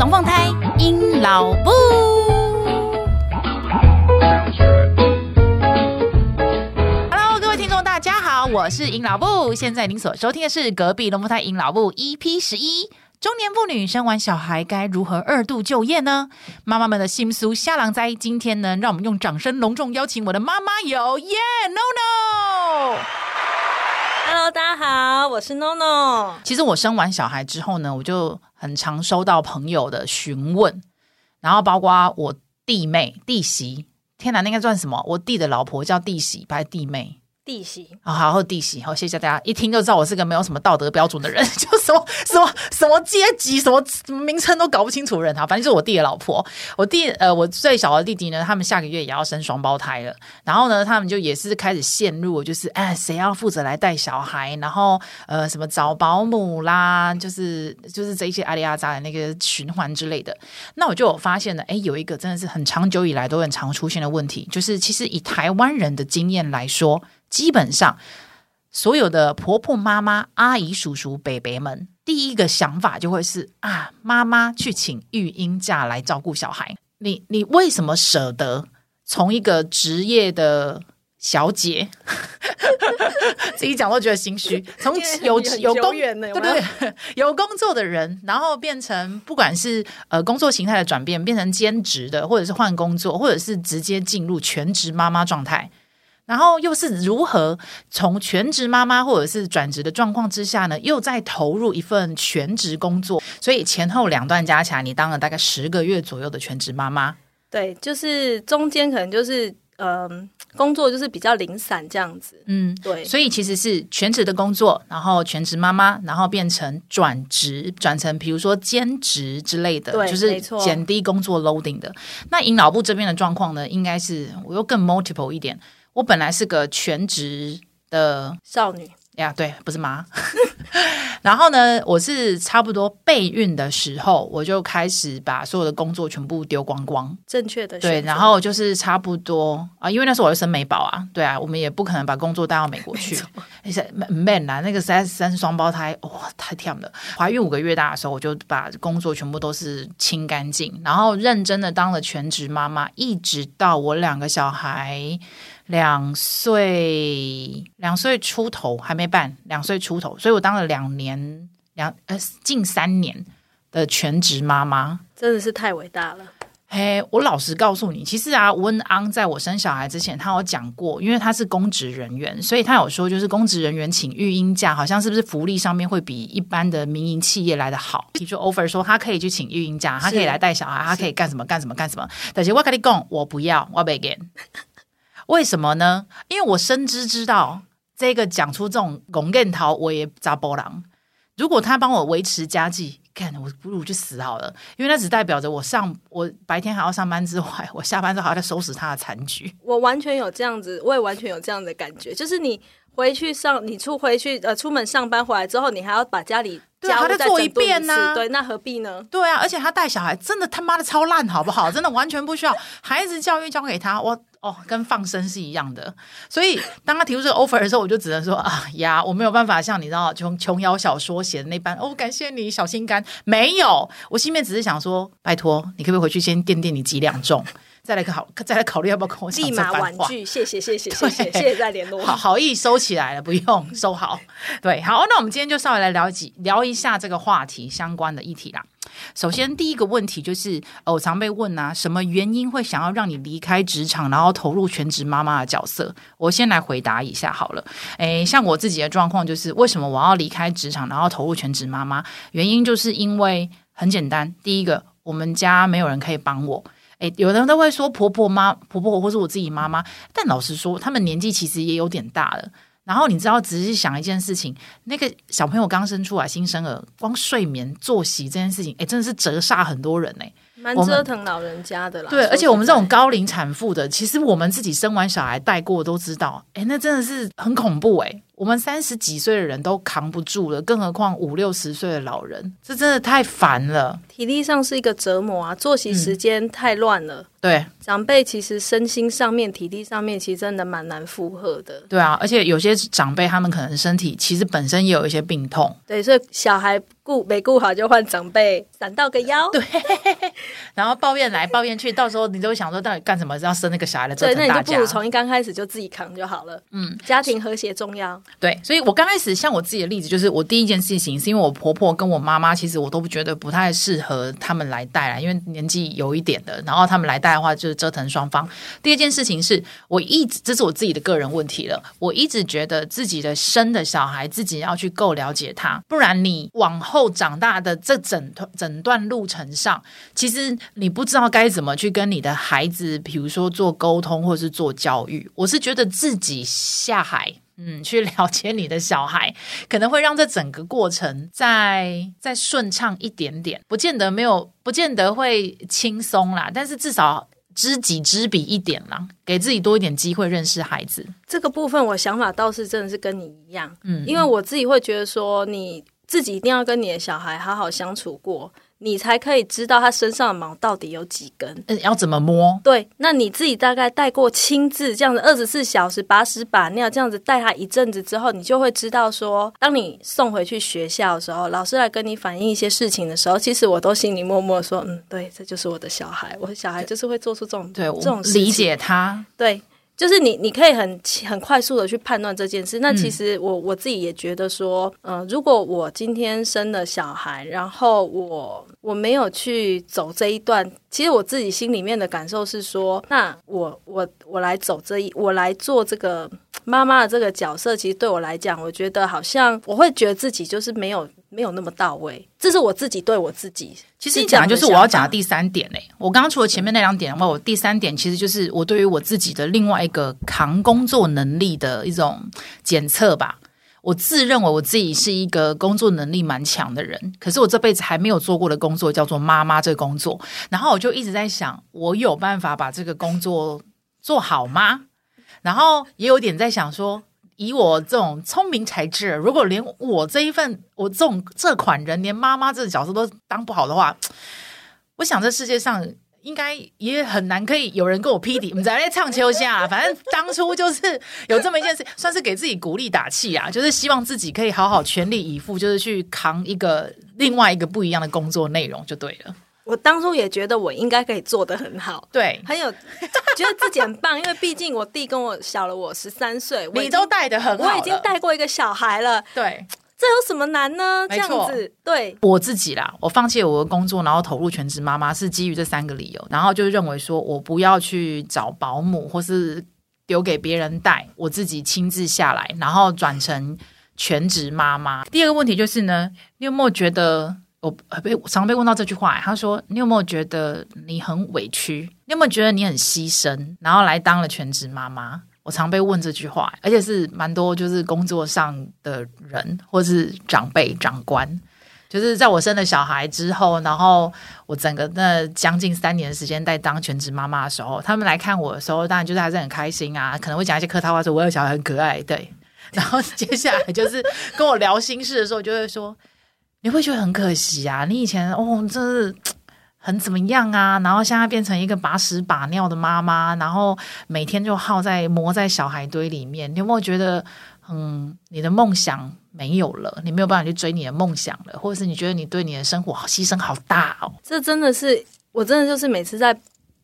龙凤胎，阴老布。Hello，各位听众，大家好，我是尹老布。现在您所收听的是隔壁龙凤胎尹老布 EP 十一。中年妇女生完小孩该如何二度就业呢？妈妈们的心思下狼灾。今天呢，让我们用掌声隆重邀请我的妈妈有耶、yeah, NONO。Hello，大家好，我是 NONO。其实我生完小孩之后呢，我就很常收到朋友的询问，然后包括我弟妹、弟媳，天哪，那个算什么？我弟的老婆叫弟媳，不是弟妹。弟媳，好好弟媳，好谢谢大家。一听就知道我是个没有什么道德标准的人，就什么什么什么阶级、什么名称都搞不清楚的人哈。反正就是我弟的老婆，我弟呃，我最小的弟弟呢，他们下个月也要生双胞胎了。然后呢，他们就也是开始陷入就是哎，谁要负责来带小孩？然后呃，什么找保姆啦，就是就是这一些阿里阿扎的那个循环之类的。那我就有发现了，哎，有一个真的是很长久以来都很常出现的问题，就是其实以台湾人的经验来说。基本上，所有的婆婆妈妈、阿姨、叔叔、伯伯们，第一个想法就会是啊，妈妈去请育婴假来照顾小孩。你你为什么舍得从一个职业的小姐，自己讲都觉得心虚，从有有工对对对，有工作的人，然后变成不管是呃工作形态的转变，变成兼职的，或者是换工作，或者是直接进入全职妈妈状态。然后又是如何从全职妈妈或者是转职的状况之下呢？又再投入一份全职工作，所以前后两段加起来，你当了大概十个月左右的全职妈妈。对，就是中间可能就是嗯、呃，工作就是比较零散这样子。嗯，对。所以其实是全职的工作，然后全职妈妈，然后变成转职，转成比如说兼职之类的，就是减低工作 loading 的。那阴老木这边的状况呢，应该是我又更 multiple 一点。我本来是个全职的少女呀，对，不是妈。然后呢，我是差不多备孕的时候，我就开始把所有的工作全部丢光光。正确的对，然后就是差不多啊，因为那时候我要生美宝啊，对啊，我们也不可能把工作带到美国去。而且 man 啊，那个三三双胞胎，哇、哦，太甜了。怀孕五个月大的时候，我就把工作全部都是清干净，然后认真的当了全职妈妈，一直到我两个小孩。两岁，两岁出头还没办，两岁出头，所以我当了两年，两呃近三年的全职妈妈，真的是太伟大了。嘿，我老实告诉你，其实啊，温安在我生小孩之前，他有讲过，因为他是公职人员，所以他有说，就是公职人员请育婴假，好像是不是福利上面会比一般的民营企业来得好？提出 offer 说他可以去请育婴假，他可以来带小孩，他可以干什么干什么干什么。但是我跟你讲，我不要，我不给。为什么呢？因为我深知知道这个讲出这种公干头，我也砸波浪。如果他帮我维持家计，看我不如去死好了。因为那只代表着我上我白天还要上班之外，我下班之后还要再收拾他的残局。我完全有这样子，我也完全有这样的感觉。就是你回去上，你出回去呃，出门上班回来之后，你还要把家里。对，他再做一遍呢、啊？对，那何必呢？对啊，而且他带小孩真的他妈的超烂，好不好？真的完全不需要孩子教育交给他，我哦，跟放生是一样的。所以当他提出这个 offer 的时候，我就只能说啊呀，我没有办法像你知道琼琼瑶小说写的那般哦，感谢你小心肝。没有，我心里面只是想说，拜托，你可不可以回去先掂掂你几两重？再来考，再来考虑要不要跟我。立马婉拒，谢谢谢谢谢谢谢谢再联络。好好意收起来了，不用收好。对，好，那我们今天就稍微来聊几聊一下这个话题相关的议题啦。首先，第一个问题就是，我常被问啊，什么原因会想要让你离开职场，然后投入全职妈妈的角色？我先来回答一下好了。诶，像我自己的状况就是，为什么我要离开职场，然后投入全职妈妈？原因就是因为很简单，第一个，我们家没有人可以帮我。诶，有人都会说婆婆妈、婆婆或是我自己妈妈，但老实说，他们年纪其实也有点大了。然后你知道，只是想一件事情，那个小朋友刚生出来，新生儿，光睡眠作息这件事情，哎，真的是折煞很多人哎，蛮折腾老人家的啦。对，而且我们这种高龄产妇的，其实我们自己生完小孩带过都知道，哎，那真的是很恐怖诶。我们三十几岁的人都扛不住了，更何况五六十岁的老人，这真的太烦了。体力上是一个折磨啊，作息时间太乱了。嗯、对，长辈其实身心上面、体力上面，其实真的蛮难负荷的。对啊，而且有些长辈他们可能身体其实本身也有一些病痛。对，所以小孩顾没顾好就换长辈，闪到个腰。对，然后抱怨来抱怨去，到时候你都会想说，到底干什么要生那个小孩的？对，那你就不如从一刚开始就自己扛就好了。嗯，家庭和谐重要。对，所以我刚开始像我自己的例子，就是我第一件事情是因为我婆婆跟我妈妈，其实我都不觉得不太适合他们来带来，因为年纪有一点的，然后他们来带的话就是折腾双方。第二件事情是我一直，这是我自己的个人问题了，我一直觉得自己的生的小孩自己要去够了解他，不然你往后长大的这整整段路程上，其实你不知道该怎么去跟你的孩子，比如说做沟通或是做教育。我是觉得自己下海。嗯，去了解你的小孩，可能会让这整个过程再再顺畅一点点，不见得没有，不见得会轻松啦，但是至少知己知彼一点啦，给自己多一点机会认识孩子。这个部分我想法倒是真的是跟你一样，嗯，因为我自己会觉得说，你自己一定要跟你的小孩好好相处过。你才可以知道他身上的毛到底有几根，嗯，要怎么摸？对，那你自己大概带过亲自这样子二十四小时把屎把尿这样子带他一阵子之后，你就会知道说，当你送回去学校的时候，老师来跟你反映一些事情的时候，其实我都心里默默说，嗯，对，这就是我的小孩，我的小孩就是会做出这种对这种理解他，对。就是你，你可以很很快速的去判断这件事。那其实我我自己也觉得说，嗯、呃，如果我今天生了小孩，然后我我没有去走这一段，其实我自己心里面的感受是说，那我我我来走这一，我来做这个妈妈的这个角色，其实对我来讲，我觉得好像我会觉得自己就是没有。没有那么到位，这是我自己对我自己。其实你讲的就是我要讲的第三点嘞。我刚刚除了前面那两点的话，我第三点其实就是我对于我自己的另外一个扛工作能力的一种检测吧。我自认为我自己是一个工作能力蛮强的人，可是我这辈子还没有做过的工作叫做妈妈这个工作。然后我就一直在想，我有办法把这个工作做好吗？然后也有点在想说。以我这种聪明才智，如果连我这一份我这种这款人，连妈妈这个角色都当不好的话，我想这世界上应该也很难可以有人跟我匹敌。我们在那唱秋下，反正当初就是有这么一件事，算是给自己鼓励打气啊，就是希望自己可以好好全力以赴，就是去扛一个另外一个不一样的工作内容就对了。我当初也觉得我应该可以做的很好，对，很有 觉得自己很棒，因为毕竟我弟跟我小了我十三岁，你都带的很好，我已经带过一个小孩了，对，这有什么难呢？这样子，对我自己啦，我放弃了我的工作，然后投入全职妈妈，是基于这三个理由，然后就认为说我不要去找保姆或是留给别人带，我自己亲自下来，然后转成全职妈妈。第二个问题就是呢，你有没有觉得？我被常被问到这句话，他说：“你有没有觉得你很委屈？你有没有觉得你很牺牲，然后来当了全职妈妈？”我常被问这句话，而且是蛮多，就是工作上的人或是长辈、长官，就是在我生了小孩之后，然后我整个那将近三年的时间在当全职妈妈的时候，他们来看我的时候，当然就是还是很开心啊，可能会讲一些客套话，说我有小孩很可爱，对。然后接下来就是跟我聊心事的时候，就会说。你会觉得很可惜啊！你以前哦，真是很怎么样啊？然后现在变成一个把屎把尿的妈妈，然后每天就耗在磨在小孩堆里面。你有没有觉得，嗯，你的梦想没有了，你没有办法去追你的梦想了，或者是你觉得你对你的生活牺牲好大哦？这真的是，我真的就是每次在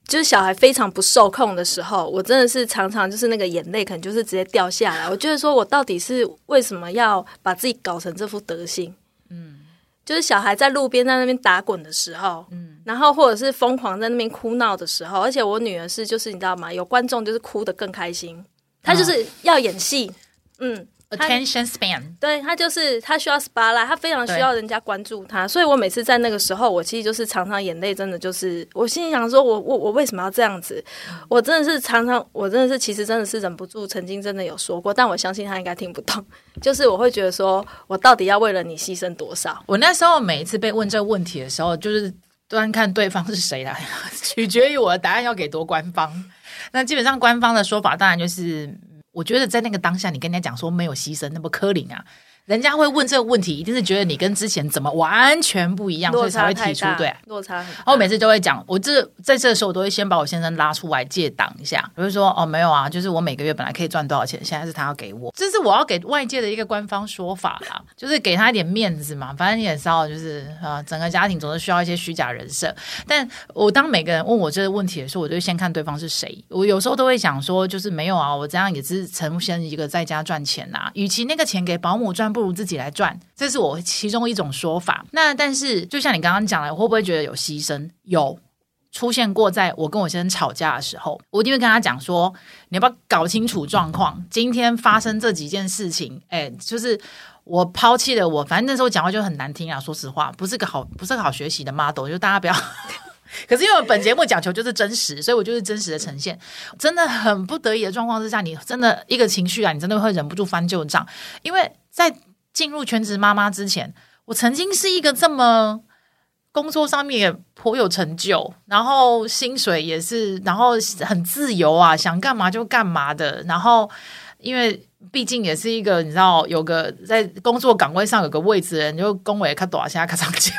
就是小孩非常不受控的时候，我真的是常常就是那个眼泪可能就是直接掉下来。我觉得说我到底是为什么要把自己搞成这副德行？嗯。就是小孩在路边在那边打滚的时候，嗯，然后或者是疯狂在那边哭闹的时候，而且我女儿是就是你知道吗？有观众就是哭的更开心，她就是要演戏，嗯。Attention span，对，他就是他需要 spotlight，他非常需要人家关注他，所以我每次在那个时候，我其实就是常常眼泪真的就是，我心里想说我，我我我为什么要这样子？我真的是常常，我真的是其实真的是忍不住，曾经真的有说过，但我相信他应该听不懂，就是我会觉得说我到底要为了你牺牲多少？我那时候每一次被问这个问题的时候，就是端看对方是谁来，取决于我的答案要给多官方。那基本上官方的说法当然就是。我觉得在那个当下，你跟人家讲说没有牺牲，那不柯林啊。人家会问这个问题，一定是觉得你跟之前怎么完全不一样，所以才会提出对。落差。然后我每次都会讲，我这在这的时候，我都会先把我先生拉出来借挡一下，我就说哦，没有啊，就是我每个月本来可以赚多少钱，现在是他要给我，这是我要给外界的一个官方说法啦，就是给他一点面子嘛。反正你也知道，就是啊，整个家庭总是需要一些虚假人设。但我当每个人问我这个问题的时候，我就先看对方是谁。我有时候都会想说，就是没有啊，我这样也是呈现一个在家赚钱呐、啊，与其那个钱给保姆赚，不如自己来赚。这是我其中一种说法。那但是，就像你刚刚讲的，我会不会觉得有牺牲？有出现过，在我跟我先生吵架的时候，我一定会跟他讲说：“你要不要搞清楚状况？今天发生这几件事情，哎，就是我抛弃了我。反正那时候讲话就很难听啊，说实话，不是个好，不是个好学习的 model。就大家不要。可是因为本节目讲求就是真实，所以我就是真实的呈现。真的很不得已的状况之下，你真的一个情绪啊，你真的会忍不住翻旧账，因为在。进入全职妈妈之前，我曾经是一个这么工作上面也颇有成就，然后薪水也是，然后很自由啊，想干嘛就干嘛的。然后因为毕竟也是一个你知道，有个在工作岗位上有个位置的人，就恭维看多少下卡长久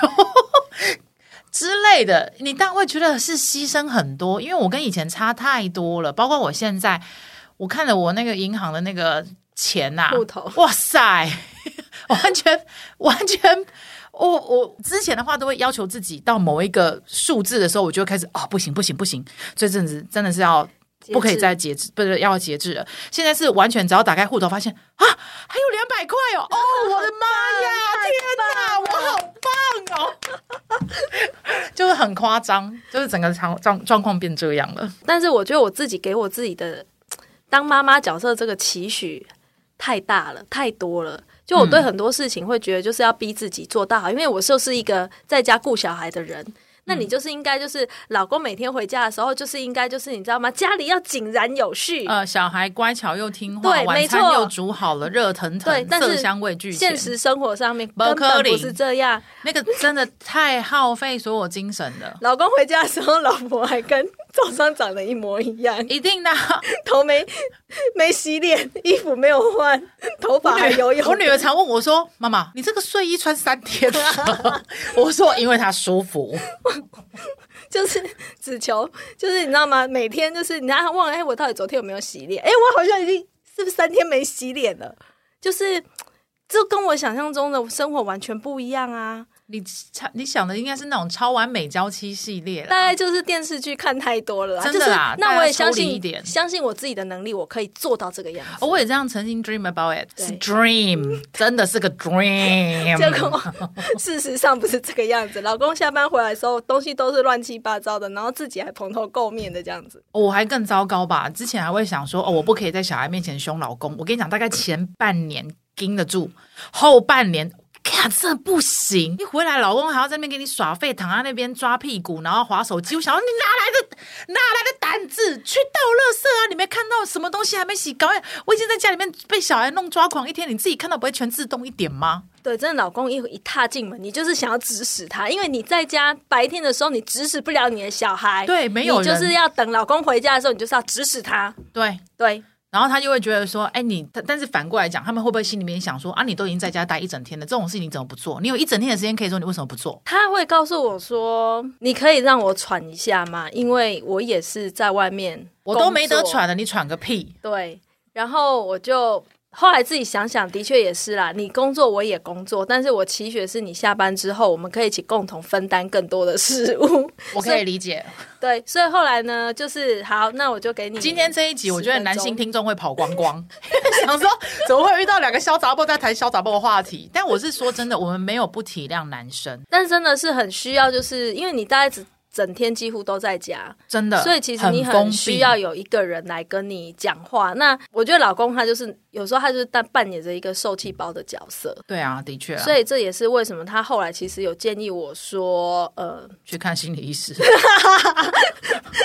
之类的，你当然会觉得是牺牲很多，因为我跟以前差太多了。包括我现在，我看了我那个银行的那个钱呐、啊，哇塞！完全完全，我我之前的话都会要求自己到某一个数字的时候，我就开始哦，不行不行不行，这阵子真的是要不可以再节制，不是要节制了。现在是完全只要打开户头，发现啊，还有两百块哦，哦，我的妈呀，天哪，我好棒哦，就是很夸张，就是整个状状状况变这样了。但是我觉得我自己给我自己的当妈妈角色这个期许太大了，太多了。就我对很多事情会觉得就是要逼自己做到好，因为我就是一个在家顾小孩的人。那你就是应该就是老公每天回家的时候，就是应该就是你知道吗？家里要井然有序，呃，小孩乖巧又听话，对，晚餐又煮好了，热腾腾，对，色香味俱全。现实生活上面根本不是这样，那个真的太耗费所有精神了。老公回家的时候，老婆还跟早上长得一模一样，一定的，头没没洗脸，衣服没有换，头发还油油。我女儿常问我说：“妈妈，你这个睡衣穿三天了？” 我说：“因为它舒服。”就是只求，就是你知道吗？每天就是你让他忘了，哎，我到底昨天有没有洗脸？哎，我好像已经是不是三天没洗脸了？就是这跟我想象中的生活完全不一样啊！你超你想的应该是那种超完美娇妻系列，大概就是电视剧看太多了啦，真的啦。那我也相信一点，相信我自己的能力，我可以做到这个样子。哦，我也这样曾经 dream about it，是 dream，真的是个 dream。结果事实上不是这个样子，老公下班回来的时候，东西都是乱七八糟的，然后自己还蓬头垢面的这样子。我还更糟糕吧？之前还会想说，哦，我不可以在小孩面前凶老公。我跟你讲，大概前半年盯得住，后半年。看，这不行！一回来，老公还要在那边给你耍废，躺在那边抓屁股，然后划手机。我想说，你哪来的哪来的胆子去倒垃圾啊？你没看到什么东西还没洗？搞我已经在家里面被小孩弄抓狂一天，你自己看到不会全自动一点吗？对，真的，老公一一踏进门，你就是想要指使他，因为你在家白天的时候你指使不了你的小孩，对，没有，你就是要等老公回家的时候，你就是要指使他，对对。然后他就会觉得说，哎，你，但是反过来讲，他们会不会心里面想说，啊，你都已经在家待一整天了，这种事情你怎么不做？你有一整天的时间可以做，你为什么不做？他会告诉我说，你可以让我喘一下吗？因为我也是在外面，我都没得喘了，你喘个屁！对，然后我就。后来自己想想，的确也是啦。你工作，我也工作，但是我期许是你下班之后，我们可以一起共同分担更多的事物。我可以理解。对，所以后来呢，就是好，那我就给你。今天这一集，我觉得男性听众会跑光光，想说怎么会遇到两个小杂货在谈小杂货的话题？但我是说真的，我们没有不体谅男生，但真的是很需要，就是因为你大概只。整天几乎都在家，真的，所以其实你很需要有一个人来跟你讲话。那我觉得老公他就是有时候他就是扮扮演着一个受气包的角色。对啊，的确啊。所以这也是为什么他后来其实有建议我说，呃，去看心理医师。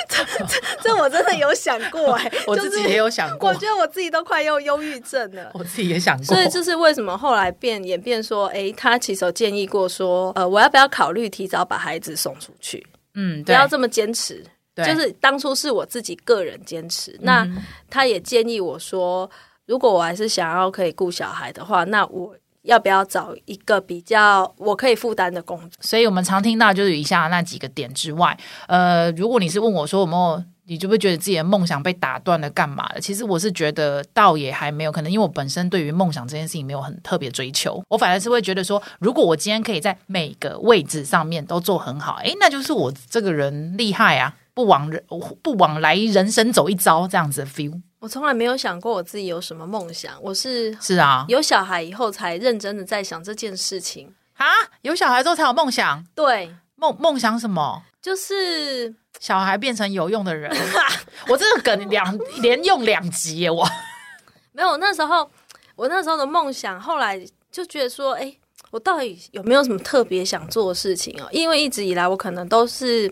这，这，我真的有想过哎、欸，我自己也有想过。我觉得我自己都快要忧郁症了。我自己也想过。所以这是为什么后来变演变说，哎，他其实有建议过说，呃，我要不要考虑提早把孩子送出去？嗯，不要这么坚持。对就是当初是我自己个人坚持，那他也建议我说，如果我还是想要可以顾小孩的话，那我要不要找一个比较我可以负担的工作？所以我们常听到就是以下那几个点之外，呃，如果你是问我说有没有。你就会觉得自己的梦想被打断了，干嘛的？其实我是觉得倒也还没有可能，因为我本身对于梦想这件事情没有很特别追求，我反而是会觉得说，如果我今天可以在每个位置上面都做很好，诶，那就是我这个人厉害啊！不枉人不枉来人生走一遭这样子的 feel。我从来没有想过我自己有什么梦想，我是是啊，有小孩以后才认真的在想这件事情啊，有小孩之后才有梦想，对，梦梦想什么？就是。小孩变成有用的人，我这个梗两连用两集耶！我 没有那时候，我那时候的梦想，后来就觉得说，哎、欸，我到底有没有什么特别想做的事情哦？因为一直以来，我可能都是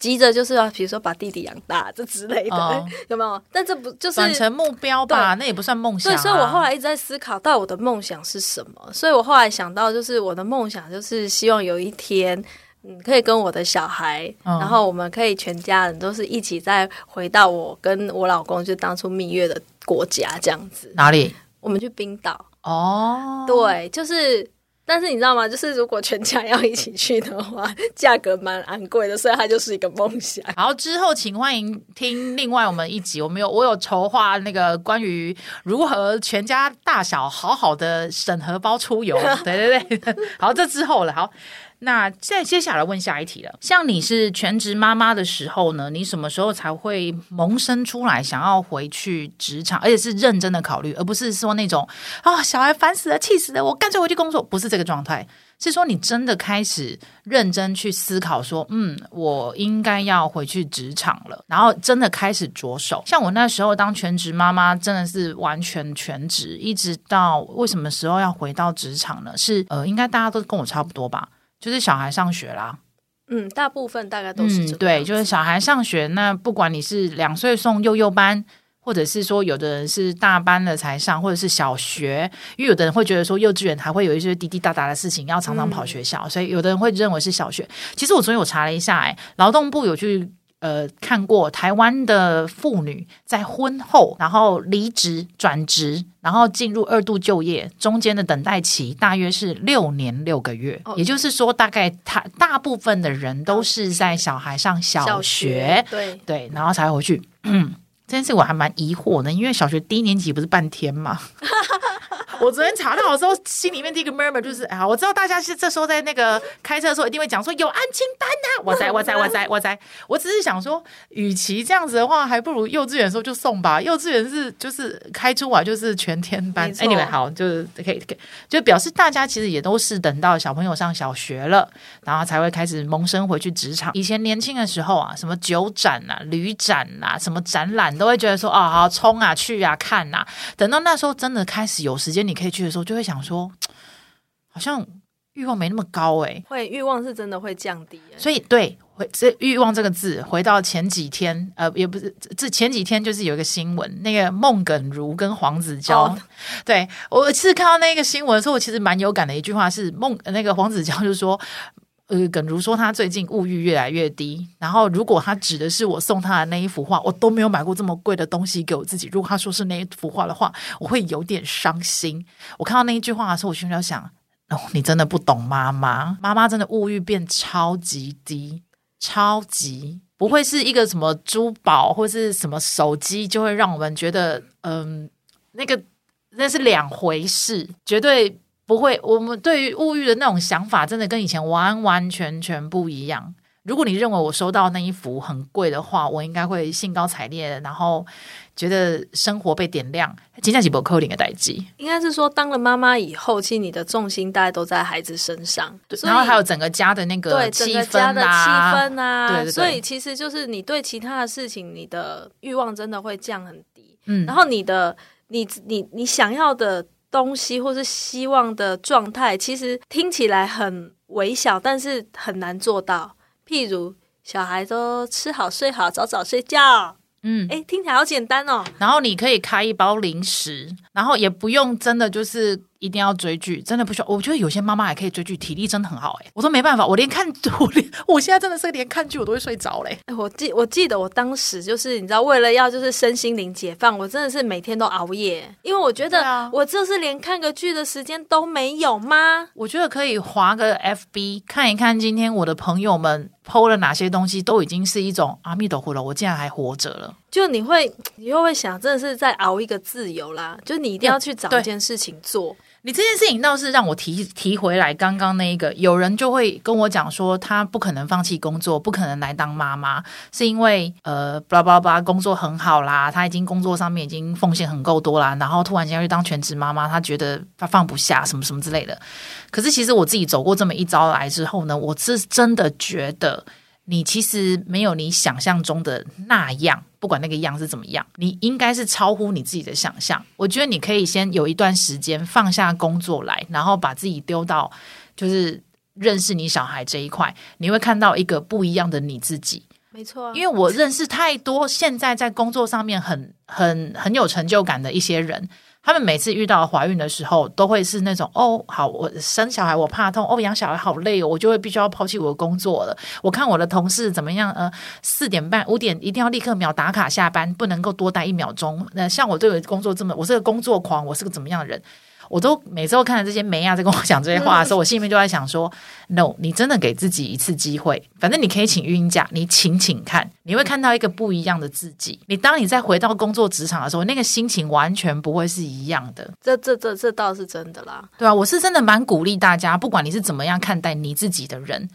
急着就是要，比如说把弟弟养大这之类的，哦、有没有？但这不就是完成目标吧？那也不算梦想、啊。对，所以我后来一直在思考，到我的梦想是什么？所以我后来想到，就是我的梦想就是希望有一天。嗯，可以跟我的小孩，嗯、然后我们可以全家人都是一起再回到我跟我老公就当初蜜月的国家这样子。哪里？我们去冰岛。哦，对，就是，但是你知道吗？就是如果全家要一起去的话，价格蛮昂贵的，所以它就是一个梦想。然后，之后请欢迎听另外我们一集，我们有我有筹划那个关于如何全家大小好好的审核包出游。对对对，好，这之后了，好。那再接下来问下一题了。像你是全职妈妈的时候呢，你什么时候才会萌生出来想要回去职场，而且是认真的考虑，而不是说那种啊、小孩烦死了、气死了，我干脆回去工作，不是这个状态。是说你真的开始认真去思考，说嗯，我应该要回去职场了，然后真的开始着手。像我那时候当全职妈妈，真的是完全全职，一直到为什么时候要回到职场呢？是呃，应该大家都跟我差不多吧。就是小孩上学啦，嗯，大部分大概都是这、嗯、对，就是小孩上学。那不管你是两岁送幼幼班，或者是说有的人是大班了才上，或者是小学，因为有的人会觉得说幼稚园还会有一些滴滴答答的事情要常常跑学校，嗯、所以有的人会认为是小学。其实我昨天有查了一下，哎，劳动部有去。呃，看过台湾的妇女在婚后，然后离职转职，然后进入二度就业，中间的等待期大约是六年六个月。哦、也就是说，大概他大部分的人都是在小孩上小学，小学对对，然后才回去。嗯，这件事我还蛮疑惑的，因为小学低年级不是半天吗？我昨天查到的时候，心里面第一个 murmur 就是啊，我知道大家是这时候在那个开车的时候一定会讲说有安亲班呐、啊，我在我在我在我在，我只是想说，与其这样子的话，还不如幼稚园的时候就送吧。幼稚园是就是开出啊就是全天班。错 anyway 好，就是可以可以，就表示大家其实也都是等到小朋友上小学了，然后才会开始萌生回去职场。以前年轻的时候啊，什么酒展呐、啊、旅展呐、啊、什么展览，都会觉得说啊，好冲啊去啊看呐、啊。等到那时候真的开始有时间。你可以去的时候，就会想说，好像欲望没那么高哎、欸，会欲望是真的会降低。所以对，回这欲望这个字，回到前几天，呃，也不是这前几天，就是有一个新闻，那个孟耿如跟黄子佼，哦、对我其实看到那个新闻的时候，我其实蛮有感的一句话是孟那个黄子佼就说。呃，耿如说他最近物欲越来越低，然后如果他指的是我送他的那一幅画，我都没有买过这么贵的东西给我自己。如果他说是那一幅画的话，我会有点伤心。我看到那一句话的时候，我心里就想：哦，你真的不懂妈妈，妈妈真的物欲变超级低，超级不会是一个什么珠宝或是什么手机就会让我们觉得，嗯，那个那是两回事，绝对。不会，我们对于物欲的那种想法，真的跟以前完完全全不一样。如果你认为我收到那一幅很贵的画，我应该会兴高采烈，然后觉得生活被点亮。接下来不扣零的代际，应该是说，当了妈妈以后，其实你的重心大概都在孩子身上，对，然后还有整个家的那个对整个家的气氛啊，对对对，所以其实就是你对其他的事情，你的欲望真的会降很低。嗯，然后你的你你你想要的。东西或是希望的状态，其实听起来很微小，但是很难做到。譬如小孩都吃好睡好，早早睡觉。嗯，哎，听起来好简单哦。然后你可以开一包零食，然后也不用真的就是一定要追剧，真的不需要。我觉得有些妈妈还可以追剧，体力真的很好哎、欸。我说没办法，我连看我连我现在真的是连看剧我都会睡着嘞、欸。我记我记得我当时就是你知道，为了要就是身心灵解放，我真的是每天都熬夜，因为我觉得我就是连看个剧的时间都没有吗？我觉得可以划个 FB 看一看，今天我的朋友们 PO 了哪些东西，都已经是一种阿弥陀佛了，我竟然还活着了。就你会，你又会想，真的是在熬一个自由啦。就你一定要去找一件事情做。你这件事情倒是让我提提回来，刚刚那一个，有人就会跟我讲说，他不可能放弃工作，不可能来当妈妈，是因为呃，巴拉巴拉巴拉，工作很好啦，他已经工作上面已经奉献很够多啦，然后突然间要去当全职妈妈，他觉得他放不下什么什么之类的。可是其实我自己走过这么一遭来之后呢，我是真的觉得。你其实没有你想象中的那样，不管那个样是怎么样，你应该是超乎你自己的想象。我觉得你可以先有一段时间放下工作来，然后把自己丢到就是认识你小孩这一块，你会看到一个不一样的你自己。没错，因为我认识太多现在在工作上面很很很有成就感的一些人。他们每次遇到怀孕的时候，都会是那种哦，好，我生小孩我怕痛，哦，养小孩好累哦，我就会必须要抛弃我的工作了。我看我的同事怎么样，呃，四点半、五点一定要立刻秒打卡下班，不能够多待一秒钟。那像我对我工作这么，我是个工作狂，我是个怎么样的人？我都每次都看到这些梅亚在跟我讲这些话的时候，我心里面就在想说：No，你真的给自己一次机会，反正你可以请孕假，你请请看，你会看到一个不一样的自己。你当你再回到工作职场的时候，那个心情完全不会是一样的。这这这这倒是真的啦，对啊，我是真的蛮鼓励大家，不管你是怎么样看待你自己的人，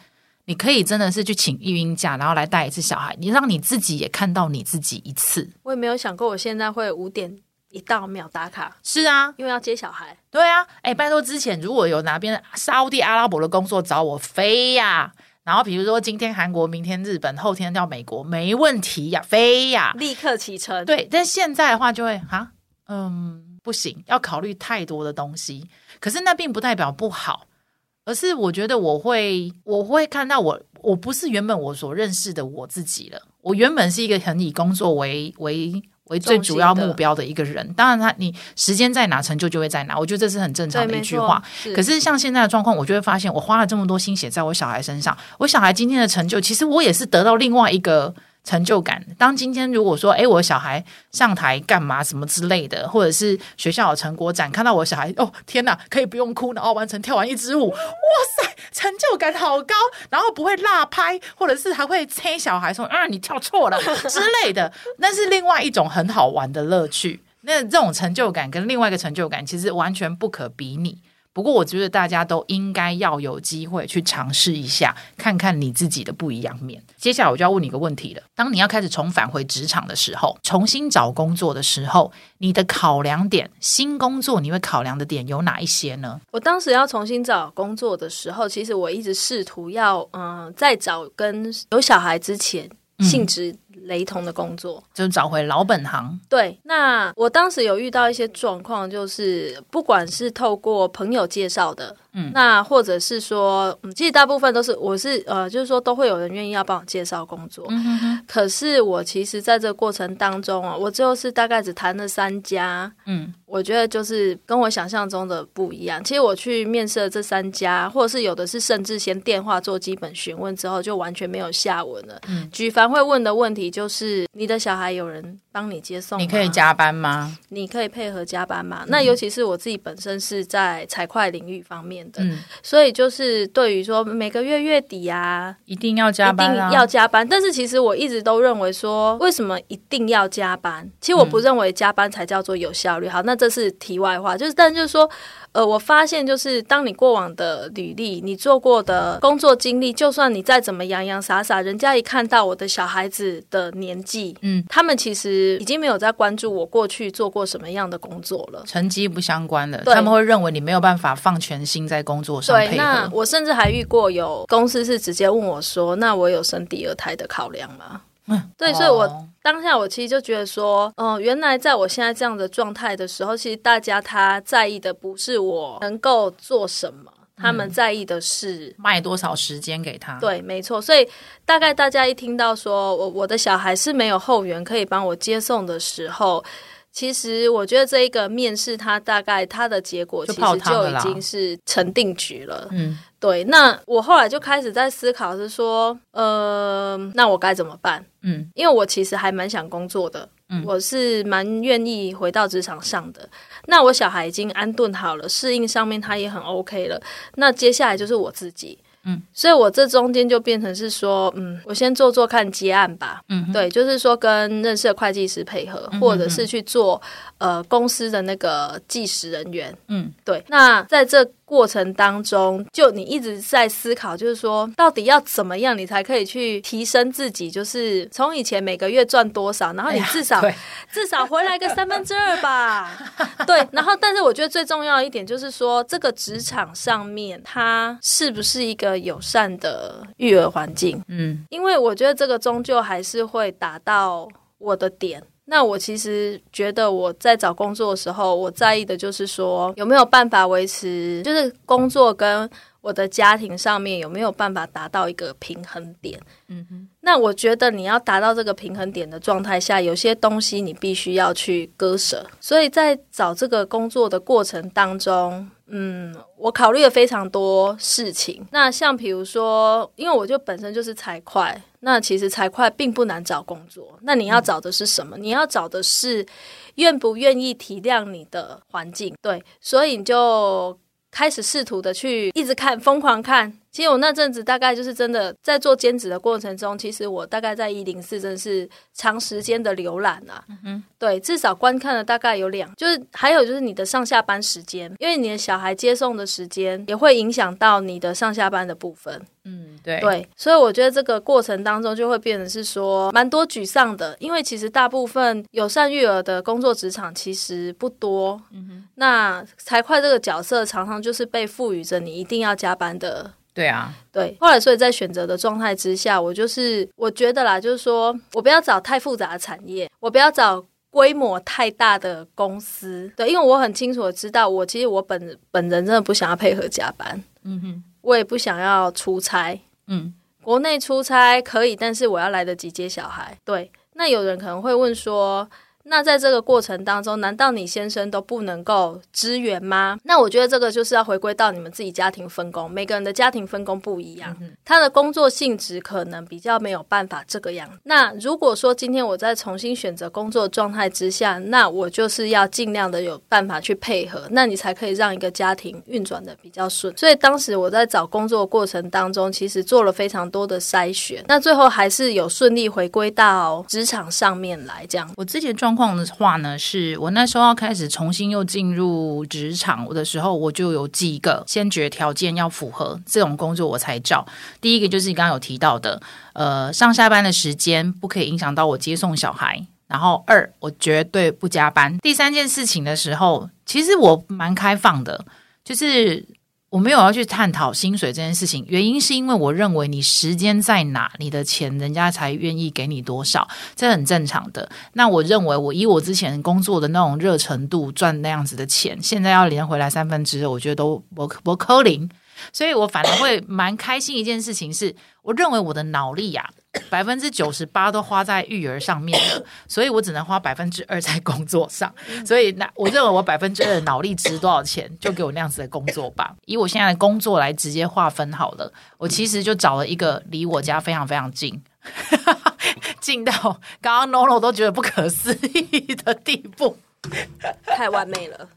你可以真的是去请育婴假，然后来带一次小孩，你让你自己也看到你自己一次。我也没有想过，我现在会五点。一到秒打卡，是啊，因为要接小孩。对啊，哎，拜托，之前如果有哪边沙乌地阿拉伯的工作找我飞呀，然后比如说今天韩国，明天日本，后天到美国，没问题呀，飞呀，立刻启程。对，但现在的话就会啊，嗯，不行，要考虑太多的东西。可是那并不代表不好，而是我觉得我会，我会看到我，我不是原本我所认识的我自己了。我原本是一个很以工作为为。为最主要目标的一个人，当然他你时间在哪，成就就会在哪，我觉得这是很正常的一句话。可是像现在的状况，我就会发现，我花了这么多心血在我小孩身上，我小孩今天的成就，其实我也是得到另外一个。成就感。当今天如果说，诶，我小孩上台干嘛什么之类的，或者是学校有成果展，看到我小孩，哦，天哪，可以不用哭，然后完成跳完一支舞，哇塞，成就感好高，然后不会落拍，或者是还会催小孩说，啊，你跳错了之类的，那是另外一种很好玩的乐趣。那这种成就感跟另外一个成就感，其实完全不可比拟。不过，我觉得大家都应该要有机会去尝试一下，看看你自己的不一样面。接下来我就要问你一个问题了：当你要开始重返回职场的时候，重新找工作的时候，你的考量点，新工作你会考量的点有哪一些呢？我当时要重新找工作的时候，其实我一直试图要，嗯、呃，在找跟有小孩之前性质。雷同的工作，就找回老本行。对，那我当时有遇到一些状况，就是不管是透过朋友介绍的。嗯，那或者是说，嗯，其实大部分都是我是呃，就是说都会有人愿意要帮我介绍工作。嗯哼哼。可是我其实在这个过程当中啊，我最后是大概只谈了三家。嗯，我觉得就是跟我想象中的不一样。其实我去面试的这三家，或者是有的是甚至先电话做基本询问之后，就完全没有下文了。嗯，举凡会问的问题就是：你的小孩有人帮你接送？你可以加班吗？你可以配合加班吗？嗯。那尤其是我自己本身是在财会领域方面。嗯，所以就是对于说每个月月底啊，一定要加班，啊，一定要加班。但是其实我一直都认为说，为什么一定要加班？其实我不认为加班才叫做有效率。好，那这是题外话，就是但就是说。呃，我发现就是，当你过往的履历，你做过的工作经历，就算你再怎么洋洋洒洒，人家一看到我的小孩子的年纪，嗯，他们其实已经没有在关注我过去做过什么样的工作了，成绩不相关的，他们会认为你没有办法放全心在工作上。对，那我甚至还遇过有公司是直接问我说：“那我有生第二胎的考量吗？”嗯，对，哦、所以我当下我其实就觉得说，嗯、呃，原来在我现在这样的状态的时候，其实大家他在意的不是我能够做什么，他们在意的是、嗯、卖多少时间给他。对，没错。所以大概大家一听到说我我的小孩是没有后援可以帮我接送的时候，其实我觉得这一个面试，它大概它的结果其实就已经是成定局了。嗯，对。那我后来就开始在思考，是说，呃，那我该怎么办？嗯，因为我其实还蛮想工作的，嗯，我是蛮愿意回到职场上的。那我小孩已经安顿好了，适应上面他也很 OK 了。那接下来就是我自己。嗯，所以我这中间就变成是说，嗯，我先做做看接案吧。嗯，对，就是说跟认识的会计师配合，或者是去做呃公司的那个计时人员。嗯，对。那在这过程当中，就你一直在思考，就是说到底要怎么样，你才可以去提升自己？就是从以前每个月赚多少，然后你至少、哎、至少回来个三分之二吧。对，然后但是我觉得最重要的一点就是说，这个职场上面它是不是一个友善的育儿环境？嗯，因为我觉得这个终究还是会打到我的点。那我其实觉得我在找工作的时候，我在意的就是说有没有办法维持，就是工作跟我的家庭上面有没有办法达到一个平衡点。嗯哼。那我觉得你要达到这个平衡点的状态下，有些东西你必须要去割舍。所以在找这个工作的过程当中，嗯，我考虑了非常多事情。那像比如说，因为我就本身就是财会，那其实财会并不难找工作。那你要找的是什么？嗯、你要找的是愿不愿意体谅你的环境。对，所以你就开始试图的去一直看，疯狂看。其实我那阵子大概就是真的在做兼职的过程中，其实我大概在一零四真的是长时间的浏览啊，嗯哼，对，至少观看了大概有两，就是还有就是你的上下班时间，因为你的小孩接送的时间也会影响到你的上下班的部分，嗯，对，对，所以我觉得这个过程当中就会变成是说蛮多沮丧的，因为其实大部分友善育儿的工作职场其实不多，嗯哼，那财会这个角色常常就是被赋予着你一定要加班的。对啊，对，后来所以在选择的状态之下，我就是我觉得啦，就是说我不要找太复杂的产业，我不要找规模太大的公司，对，因为我很清楚的知道，我其实我本本人真的不想要配合加班，嗯哼，我也不想要出差，嗯，国内出差可以，但是我要来得及接小孩，对，那有人可能会问说。那在这个过程当中，难道你先生都不能够支援吗？那我觉得这个就是要回归到你们自己家庭分工，每个人的家庭分工不一样，嗯、他的工作性质可能比较没有办法这个样。那如果说今天我在重新选择工作状态之下，那我就是要尽量的有办法去配合，那你才可以让一个家庭运转的比较顺。所以当时我在找工作的过程当中，其实做了非常多的筛选，那最后还是有顺利回归到职场上面来。这样，我之前状。况的话呢，是我那时候要开始重新又进入职场的时候，我就有几个先决条件要符合，这种工作我才找。第一个就是你刚刚有提到的，呃，上下班的时间不可以影响到我接送小孩。然后二，我绝对不加班。第三件事情的时候，其实我蛮开放的，就是。我没有要去探讨薪水这件事情，原因是因为我认为你时间在哪，你的钱人家才愿意给你多少，这很正常的。那我认为我以我之前工作的那种热程度赚那样子的钱，现在要连回来三分之二，我觉得都不不可能。所以我反而会蛮开心一件事情是，我认为我的脑力呀、百分之九十八都花在育儿上面了，所以我只能花百分之二在工作上。所以那我认为我百分之二的脑力值多少钱，就给我那样子的工作吧。以我现在的工作来直接划分好了，我其实就找了一个离我家非常非常近，近到刚刚 Nono 都觉得不可思议的地步。太完美了，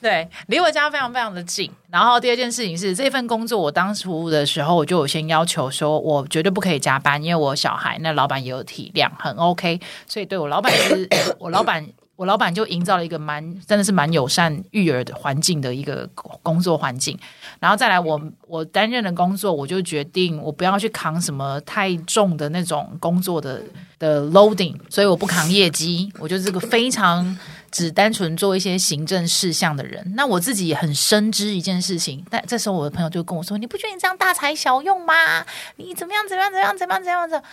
对，离我家非常非常的近。然后第二件事情是，这份工作我当时服务的时候，我就有先要求说，我绝对不可以加班，因为我小孩，那老板也有体谅，很 OK。所以对我老板是，我老板，我老板就营造了一个蛮，真的是蛮友善育儿的环境的一个工作环境。然后再来我，我我担任的工作，我就决定我不要去扛什么太重的那种工作的的 loading，所以我不扛业绩，我就是个非常。只单纯做一些行政事项的人，那我自己也很深知一件事情。但这时候我的朋友就跟我说：“你不觉得你这样大材小用吗？你怎么样怎么样怎么样怎么样怎么样怎样？”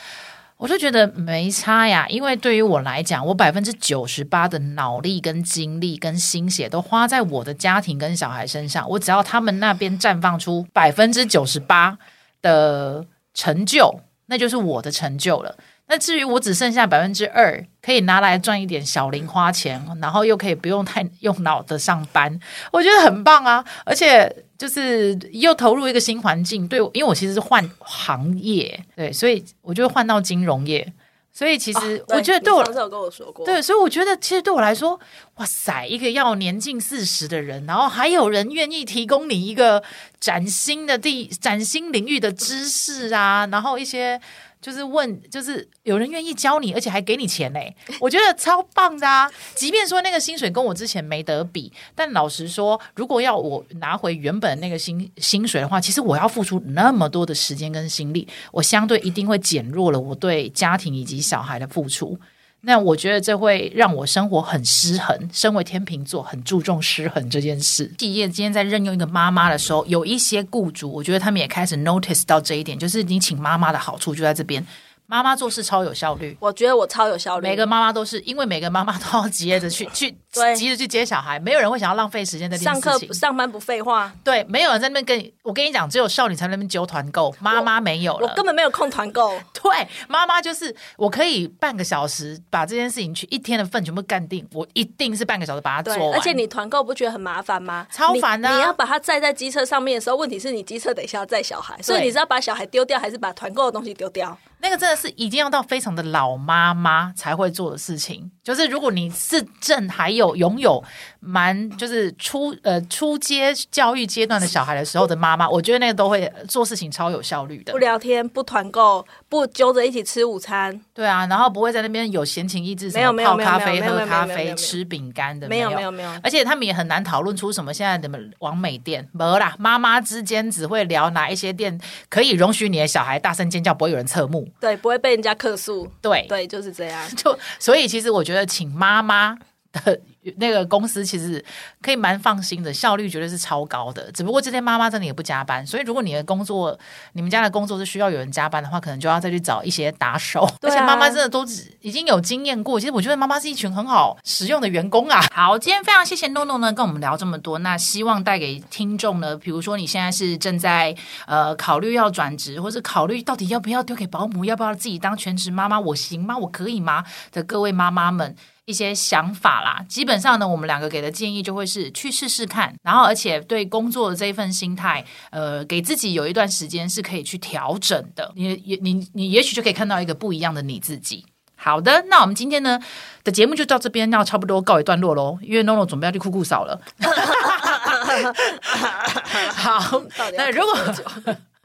我就觉得没差呀，因为对于我来讲，我百分之九十八的脑力跟精力跟心血都花在我的家庭跟小孩身上。我只要他们那边绽放出百分之九十八的成就，那就是我的成就了。那至于我只剩下百分之二，可以拿来赚一点小零花钱，然后又可以不用太用脑的上班，我觉得很棒啊！而且就是又投入一个新环境，对，因为我其实是换行业，对，所以我就换到金融业。所以其实我觉得对我，上次有跟我说过，对，所以我觉得其实对我来说，哇塞，一个要年近四十的人，然后还有人愿意提供你一个崭新的地、崭新领域的知识啊，然后一些。就是问，就是有人愿意教你，而且还给你钱嘞，我觉得超棒的啊！即便说那个薪水跟我之前没得比，但老实说，如果要我拿回原本那个薪薪水的话，其实我要付出那么多的时间跟心力，我相对一定会减弱了我对家庭以及小孩的付出。那我觉得这会让我生活很失衡。身为天秤座，很注重失衡这件事。企业今天在任用一个妈妈的时候，有一些雇主，我觉得他们也开始 notice 到这一点，就是你请妈妈的好处就在这边。妈妈做事超有效率，我觉得我超有效率。每个妈妈都是，因为每个妈妈都要急着去 去急着去接小孩，没有人会想要浪费时间在上课上班不废话。对，没有人在那边跟你，我跟你讲，只有少女才在那边揪团购，妈妈没有了，我根本没有空团购。对，妈妈就是我可以半个小时把这件事情去一天的份全部干定，我一定是半个小时把它做完。而且你团购不觉得很麻烦吗？超烦的啊。你要把它载在机车上面的时候，问题是你机车等一下要载小孩，所以你是要把小孩丢掉，还是把团购的东西丢掉？那个真的是一定要到非常的老妈妈才会做的事情，就是如果你是正还有拥有蛮就是初呃初阶教育阶段的小孩的时候的妈妈，我觉得那个都会做事情超有效率的。不聊天，不团购，不揪着一起吃午餐，对啊，然后不会在那边有闲情逸致，什么泡咖啡、喝咖啡、吃饼干的，没有没有没有。而且他们也很难讨论出什么现在的完美店，没啦，妈妈之间只会聊哪一些店可以容许你的小孩大声尖叫，不会有人侧目。对，不会被人家客诉。对对，就是这样。就所以，其实我觉得请妈妈的。那个公司其实可以蛮放心的，效率绝对是超高的。只不过这些妈妈真的也不加班，所以如果你的工作、你们家的工作是需要有人加班的话，可能就要再去找一些打手。啊、而且妈妈真的都已经有经验过。其实我觉得妈妈是一群很好实用的员工啊。好，今天非常谢谢 NONO 呢跟我们聊这么多。那希望带给听众呢，比如说你现在是正在呃考虑要转职，或是考虑到底要不要丢给保姆，要不要自己当全职妈妈，我行吗？我可以吗？的各位妈妈们。一些想法啦，基本上呢，我们两个给的建议就会是去试试看，然后而且对工作的这一份心态，呃，给自己有一段时间是可以去调整的。你也你你也许就可以看到一个不一样的你自己。好的，那我们今天呢的节目就到这边，要差不多告一段落喽，因为 NONO 准备要去酷酷扫了。好，那如果。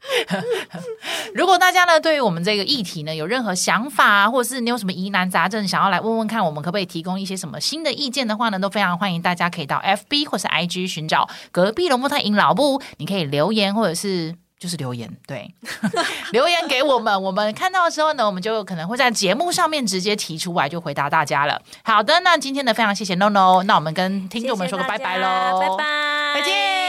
如果大家呢，对于我们这个议题呢，有任何想法啊，或者是你有什么疑难杂症，想要来问问看，我们可不可以提供一些什么新的意见的话呢，都非常欢迎大家可以到 FB 或是 IG 寻找隔壁龙凤胎尹老布，你可以留言或者是就是留言，对，留言给我们，我们看到的时候呢，我们就可能会在节目上面直接提出来，就回答大家了。好的，那今天呢，非常谢谢 NONO，那我们跟听众们说个拜拜喽，拜拜，再见。